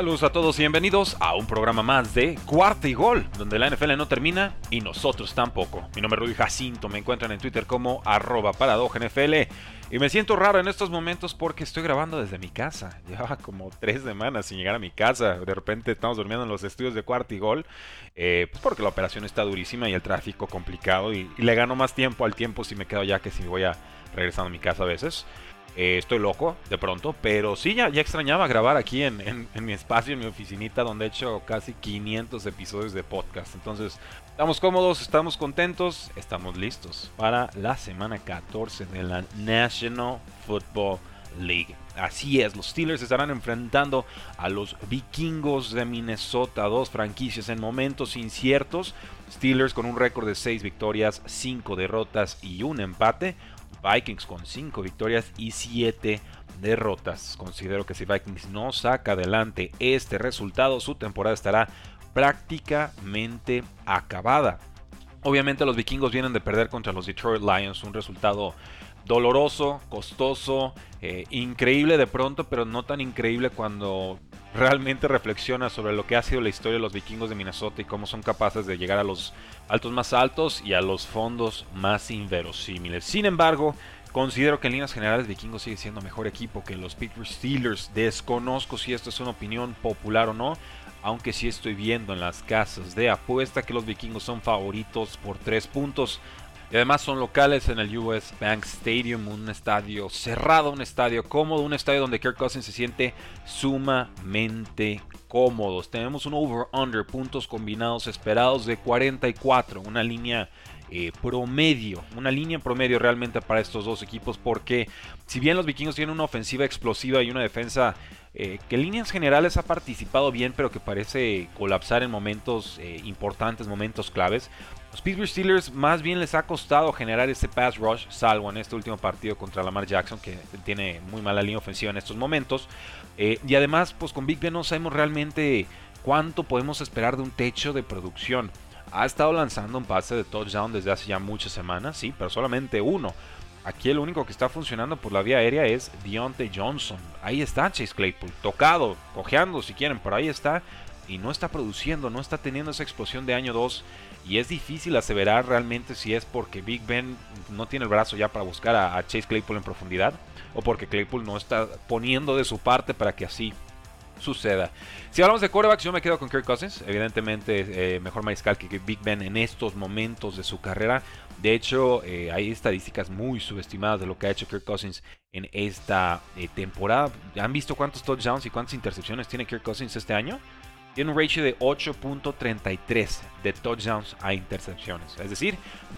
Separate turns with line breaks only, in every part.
Saludos a todos y bienvenidos a un programa más de Cuarta y Gol, donde la NFL no termina y nosotros tampoco. Mi nombre es Rudy Jacinto, me encuentran en Twitter como arroba NFL y me siento raro en estos momentos porque estoy grabando desde mi casa. Llevaba como tres semanas sin llegar a mi casa. De repente estamos durmiendo en los estudios de Cuarta y Gol, eh, pues porque la operación está durísima y el tráfico complicado y, y le gano más tiempo al tiempo si me quedo ya que si voy a regresando a mi casa a veces. Eh, estoy loco de pronto, pero sí, ya, extrañaba grabar aquí en, mi espacio, en mi oficinita, donde he hecho casi 500 episodios de podcast. Entonces, estamos cómodos, estamos contentos, estamos listos para la semana 14 de la National Football League. Así es, los Steelers estarán enfrentando a los vikingos de Minnesota, dos franquicias en momentos inciertos. Steelers con un récord de 6 victorias, 5 derrotas y un empate. Vikings con 5 victorias y 7 derrotas. Considero que si Vikings no saca adelante este resultado, su temporada estará prácticamente acabada. Obviamente los vikingos vienen de perder contra los Detroit Lions, un resultado doloroso, costoso, eh, increíble de pronto, pero no tan increíble cuando realmente reflexiona sobre lo que ha sido la historia de los vikingos de Minnesota y cómo son capaces de llegar a los altos más altos y a los fondos más inverosímiles. Sin embargo, considero que en líneas generales vikingos sigue siendo mejor equipo que los Pittsburgh Steelers. Desconozco si esto es una opinión popular o no, aunque sí estoy viendo en las casas de apuesta que los vikingos son favoritos por 3 puntos. Y además son locales en el US Bank Stadium, un estadio cerrado, un estadio cómodo, un estadio donde Kirk Cousins se siente sumamente cómodo. Tenemos un over-under, puntos combinados esperados de 44, una línea eh, promedio, una línea promedio realmente para estos dos equipos, porque si bien los vikingos tienen una ofensiva explosiva y una defensa eh, que en líneas generales ha participado bien, pero que parece colapsar en momentos eh, importantes, momentos claves. Los Pittsburgh Steelers más bien les ha costado generar ese pass rush, salvo en este último partido contra Lamar Jackson, que tiene muy mala línea ofensiva en estos momentos. Y además, pues con Big Ben no sabemos realmente cuánto podemos esperar de un techo de producción. Ha estado lanzando un pase de touchdown desde hace ya muchas semanas, sí, pero solamente uno. Aquí el único que está funcionando por la vía aérea es Deontay Johnson. Ahí está Chase Claypool, tocado, cojeando si quieren, pero ahí está. Y no está produciendo, no está teniendo esa explosión de año 2 y es difícil aseverar realmente si es porque Big Ben no tiene el brazo ya para buscar a, Chase Claypool en profundidad o porque Claypool no está poniendo de su parte para que así suceda. Si hablamos de quarterbacks, yo me quedo con Kirk Cousins. Evidentemente, eh, mejor mariscal que Big Ben en estos momentos de su carrera. De hecho, eh, hay estadísticas muy subestimadas de lo que ha hecho Kirk Cousins en esta eh, temporada. ¿Han visto cuántos touchdowns y cuántas intercepciones tiene Kirk Cousins este año? Tiene un ratio de 8.33 de touchdowns a intercepciones. Es decir,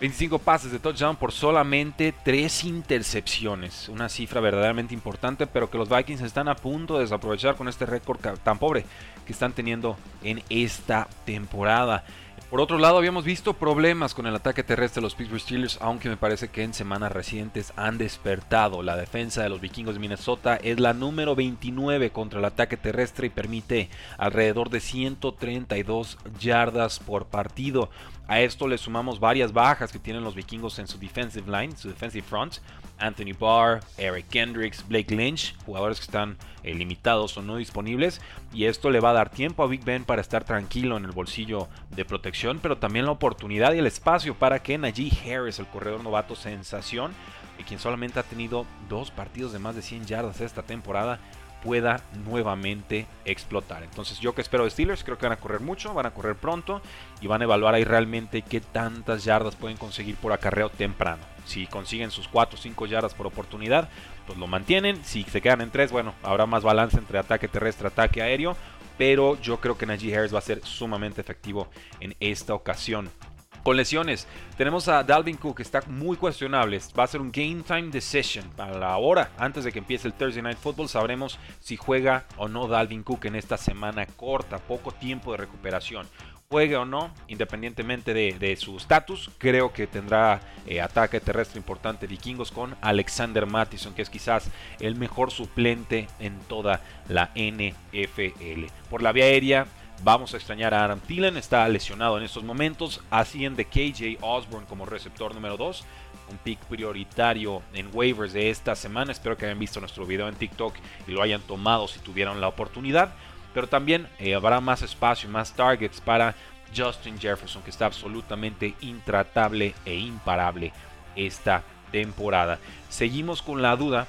25 pases de touchdown por solamente 3 intercepciones. Una cifra verdaderamente importante, pero que los Vikings están a punto de desaprovechar con este récord tan pobre que están teniendo en esta temporada. Por otro lado, habíamos visto problemas con el ataque terrestre de los Pittsburgh Steelers, aunque me parece que en semanas recientes han despertado. La defensa de los vikingos de Minnesota es la número 29 contra el ataque terrestre y permite alrededor de 132 yardas por partido. A esto le sumamos varias bajas que tienen los vikingos en su defensive line, su defensive front. Anthony Barr, Eric Kendricks, Blake Lynch, jugadores que están eh, limitados o no disponibles. Y esto le va a dar tiempo a Big Ben para estar tranquilo en el bolsillo de protección, pero también la oportunidad y el espacio para que Najee Harris, el corredor novato sensación, y quien solamente ha tenido dos partidos de más de 100 yardas esta temporada, pueda nuevamente explotar. Entonces yo que espero de Steelers, creo que van a correr mucho, van a correr pronto y van a evaluar ahí realmente qué tantas yardas pueden conseguir por acarreo temprano. Si consiguen sus 4 o 5 yardas por oportunidad, pues lo mantienen. Si se quedan en 3, bueno, habrá más balance entre ataque terrestre, ataque aéreo. Pero yo creo que Najee Harris va a ser sumamente efectivo en esta ocasión. Con lesiones, tenemos a Dalvin Cook, que está muy cuestionable. Va a ser un game time decision. Para la hora, antes de que empiece el Thursday Night Football, sabremos si juega o no Dalvin Cook en esta semana corta, poco tiempo de recuperación juegue o no, independientemente de, su estatus, creo que tendrá eh, ataque terrestre importante vikingos con Alexander Mattison, que es quizás el mejor suplente en toda la NFL. Por la vía aérea, Vamos a extrañar a Adam Thielen, está lesionado en estos momentos. Asciende KJ Osborne como receptor número 2. Un pick prioritario en waivers de esta semana. Espero que hayan visto nuestro video en TikTok y lo hayan tomado si tuvieron la oportunidad. Pero también eh, habrá más espacio y más targets para Justin Jefferson, que está absolutamente intratable e imparable esta temporada. Seguimos con la duda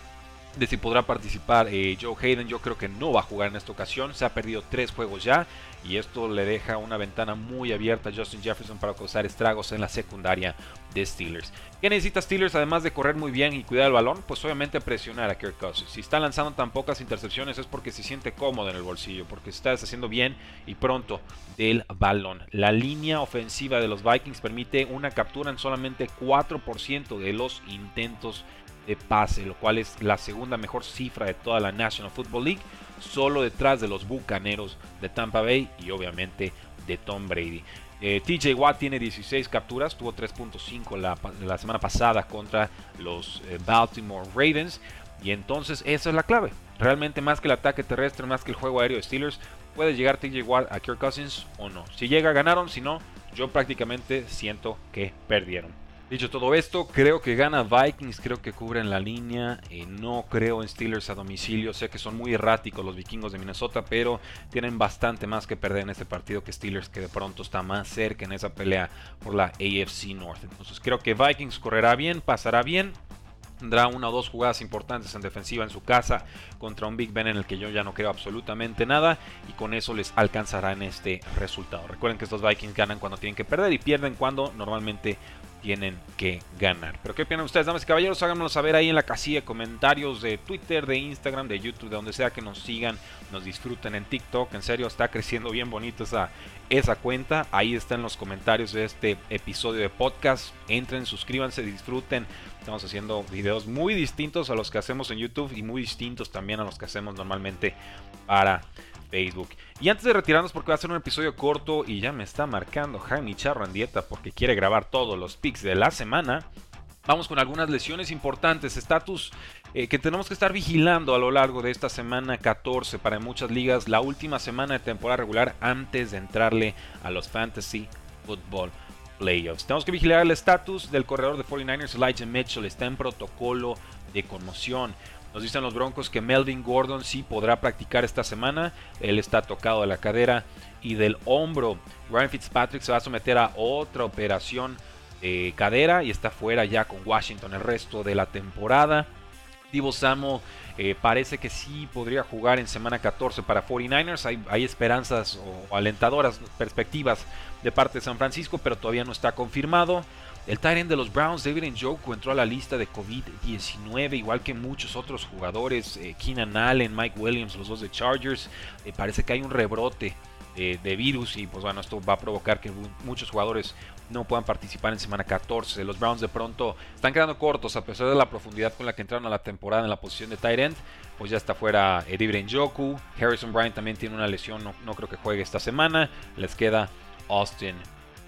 de si podrá participar eh, Joe Hayden. Yo creo que no va a jugar en esta ocasión. Se ha perdido tres juegos ya y esto le deja una ventana muy abierta a Justin Jefferson para causar estragos en la secundaria de Steelers. ¿Qué necesita Steelers además de correr muy bien y cuidar el balón? Pues obviamente presionar a Kirk Cousins. Si está lanzando tan pocas intercepciones es porque se siente cómodo en el bolsillo, porque está deshaciendo bien y pronto del balón. La línea ofensiva de los Vikings permite una captura en solamente 4% de los intentos de pase, lo cual es la segunda mejor cifra de toda la National Football League, solo detrás de los Bucaneros de Tampa Bay y obviamente de Tom Brady. Eh, TJ Watt tiene 16 capturas, tuvo 3.5 la, semana pasada contra los eh, Baltimore Ravens. Y entonces esa es la clave. Realmente más que el ataque terrestre, más que el juego aéreo de Steelers, puede llegar TJ Watt a Kirk Cousins o no. Si llega, ganaron, si no, yo prácticamente siento que perdieron. Dicho todo esto, creo que gana Vikings, creo que cubren la línea, eh, no creo en Steelers a domicilio, sé que son muy erráticos los vikingos de Minnesota, pero tienen bastante más que perder en este partido que Steelers, que de pronto está más cerca en esa pelea por la AFC North. Entonces creo que Vikings correrá bien, pasará bien, tendrá una o dos jugadas importantes en defensiva en su casa contra un Big Ben en el que yo ya no creo absolutamente nada y con eso les alcanzará en este resultado. Recuerden que estos Vikings ganan cuando tienen que perder y pierden cuando normalmente tienen que ganar. Pero ¿qué opinan ustedes, damas y caballeros? Háganmelo saber ahí en la casilla de comentarios de Twitter, de Instagram, de YouTube, de donde sea que nos sigan, nos disfruten en TikTok. En serio, está creciendo bien bonito esa, esa cuenta. Ahí están los comentarios de este episodio de podcast. Entren, suscríbanse, disfruten. Estamos haciendo videos muy distintos a los que hacemos en YouTube y muy distintos también a los que hacemos normalmente para Facebook. Y antes de retirarnos, porque va a ser un episodio corto y ya me está marcando Jaime Charro en dieta porque quiere grabar todos los picks de la semana. Vamos con algunas lesiones importantes, estatus eh, que tenemos que estar vigilando a lo largo de esta semana 14 para muchas ligas, la última semana de temporada regular antes de entrarle a los Fantasy Football Playoffs. Tenemos que vigilar el estatus del corredor de 49ers, Elijah Mitchell, está en protocolo de conmoción. Nos dicen los Broncos que Melvin Gordon sí podrá practicar esta semana. Él está tocado de la cadera y del hombro. Ryan Fitzpatrick se va a someter a otra operación de cadera y está fuera ya con Washington el resto de la temporada. Divo Samo eh, parece que sí podría jugar en semana 14 para 49ers. Hay, hay esperanzas o alentadoras perspectivas de parte de San Francisco, pero todavía no está confirmado. El Tyrant de los Browns, David Njoku, entró a la lista de COVID-19, igual que muchos otros jugadores, eh, Keenan Allen, Mike Williams, los dos de Chargers. Eh, parece que hay un rebrote eh, de virus y pues bueno, esto va a provocar que muchos jugadores no puedan participar en semana 14. Los Browns de pronto están quedando cortos a pesar de la profundidad con la que entraron a la temporada en la posición de Tyrant. Pues ya está fuera David Njoku. Harrison Bryant también tiene una lesión, no creo que juegue esta semana. Les queda Austin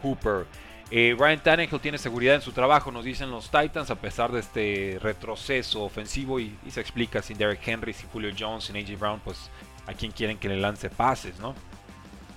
Hooper. Eh, Ryan Tannehill tiene seguridad en su trabajo, nos dicen los Titans, a pesar de este retroceso ofensivo. Y, se explica sin Derek Henry, sin Julio Jones, sin AJ Brown, pues a quien quieren que le lance pases, ¿no?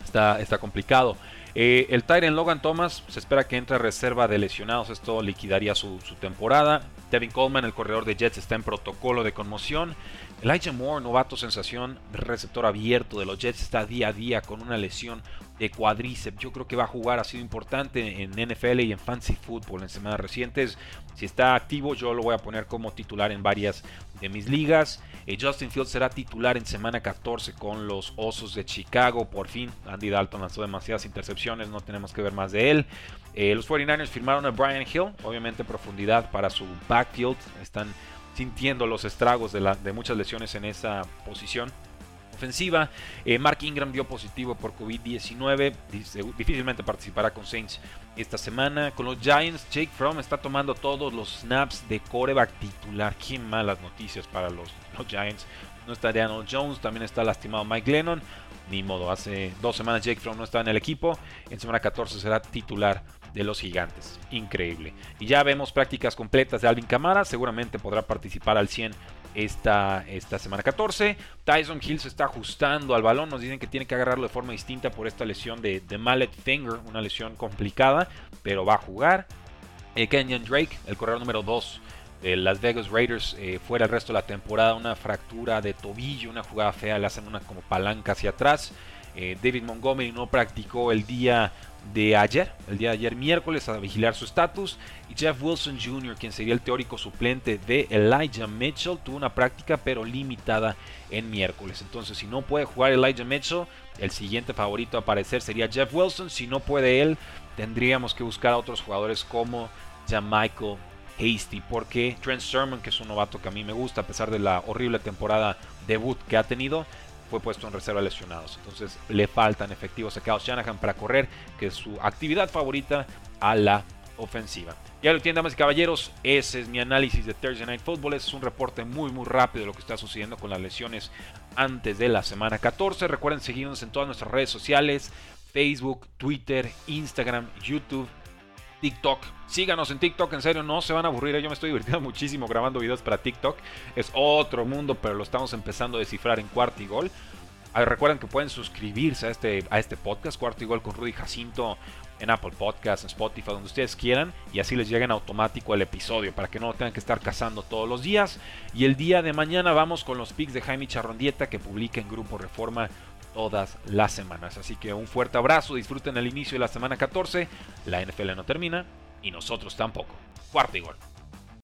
Está, está complicado. Eh, el Tyrant Logan Thomas se espera que entre a reserva de lesionados. Esto liquidaría su, su temporada. Devin Coleman, el corredor de Jets, está en protocolo de conmoción. Elijah Moore, novato sensación, receptor abierto de los Jets, está día a día con una lesión de cuadríceps. Yo creo que va a jugar, ha sido importante en NFL y en Fancy Football en semanas recientes. Si está activo, yo lo voy a poner como titular en varias de mis ligas. Eh, Justin Fields será titular en semana 14 con los Osos de Chicago. Por fin, Andy Dalton lanzó demasiadas intercepciones, no tenemos que ver más de él. Eh, los 49ers firmaron a Brian Hill, obviamente profundidad para su backfield. Están sintiendo los estragos de, de muchas lesiones en esa posición Eh, Mark Ingram dio positivo por COVID-19. Difícilmente participará con Saints esta semana. Con los Giants, Jake Fromm está tomando todos los snaps de coreback titular. Qué malas noticias para los, Giants. No está Daniel Jones, también está lastimado Mike Lennon. Ni modo, hace dos semanas Jake Fromm no está en el equipo. En semana 14 será titular de los gigantes. Increíble. Y ya vemos prácticas completas de Alvin Camara. Seguramente podrá participar al 100 esta, esta semana 14. Tyson Hill se está ajustando al balón. Nos dicen que tiene que agarrarlo de forma distinta por esta lesión de, de mallet finger. Una lesión complicada, pero va a jugar. Eh, Kenyon Drake, el corredor número 2 de Las Vegas Raiders, eh, fuera el resto de la temporada. Una fractura de tobillo, una jugada fea. Le hacen una como palanca hacia atrás. Eh, David Montgomery no practicó el día de ayer, el día de ayer miércoles, a vigilar su estatus. Y Jeff Wilson Jr., quien sería el teórico suplente de Elijah Mitchell, tuvo una práctica pero limitada en miércoles. Entonces, si no puede jugar Elijah Mitchell, el siguiente favorito a aparecer sería Jeff Wilson. Si no puede él, tendríamos que buscar a otros jugadores como Michael Hasty, porque Trent Sermon, que es un novato que a mí me gusta, a pesar de la horrible temporada debut que ha tenido, fue puesto en reserva lesionados. Entonces le faltan efectivos a Kyle Shanahan para correr, que es su actividad favorita a la ofensiva. Ya lo entienden, damas y caballeros, ese es mi análisis de Thursday Night Football. Es un reporte muy, muy rápido de lo que está sucediendo con las lesiones antes de la semana 14. Recuerden seguirnos en todas nuestras redes sociales, Facebook, Twitter, Instagram, YouTube, TikTok. Síganos en TikTok, en serio, no se van a aburrir. Yo me estoy divirtiendo muchísimo grabando videos para TikTok. Es otro mundo, pero lo estamos empezando a descifrar en Cuarto y Gol. Ah, recuerden que pueden suscribirse a este, a este podcast, Cuarto Gol con Rudy Jacinto, en Apple Podcasts, en Spotify, donde ustedes quieran, y así les llega en automático el episodio para que no tengan que estar cazando todos los días. Y el día de mañana vamos con los pics de Jaime Charrondieta que publica en Grupo Reforma todas las semanas. Así que un fuerte abrazo, disfruten el inicio de la semana 14. La NFL no termina y nosotros tampoco. Cuarto y gol.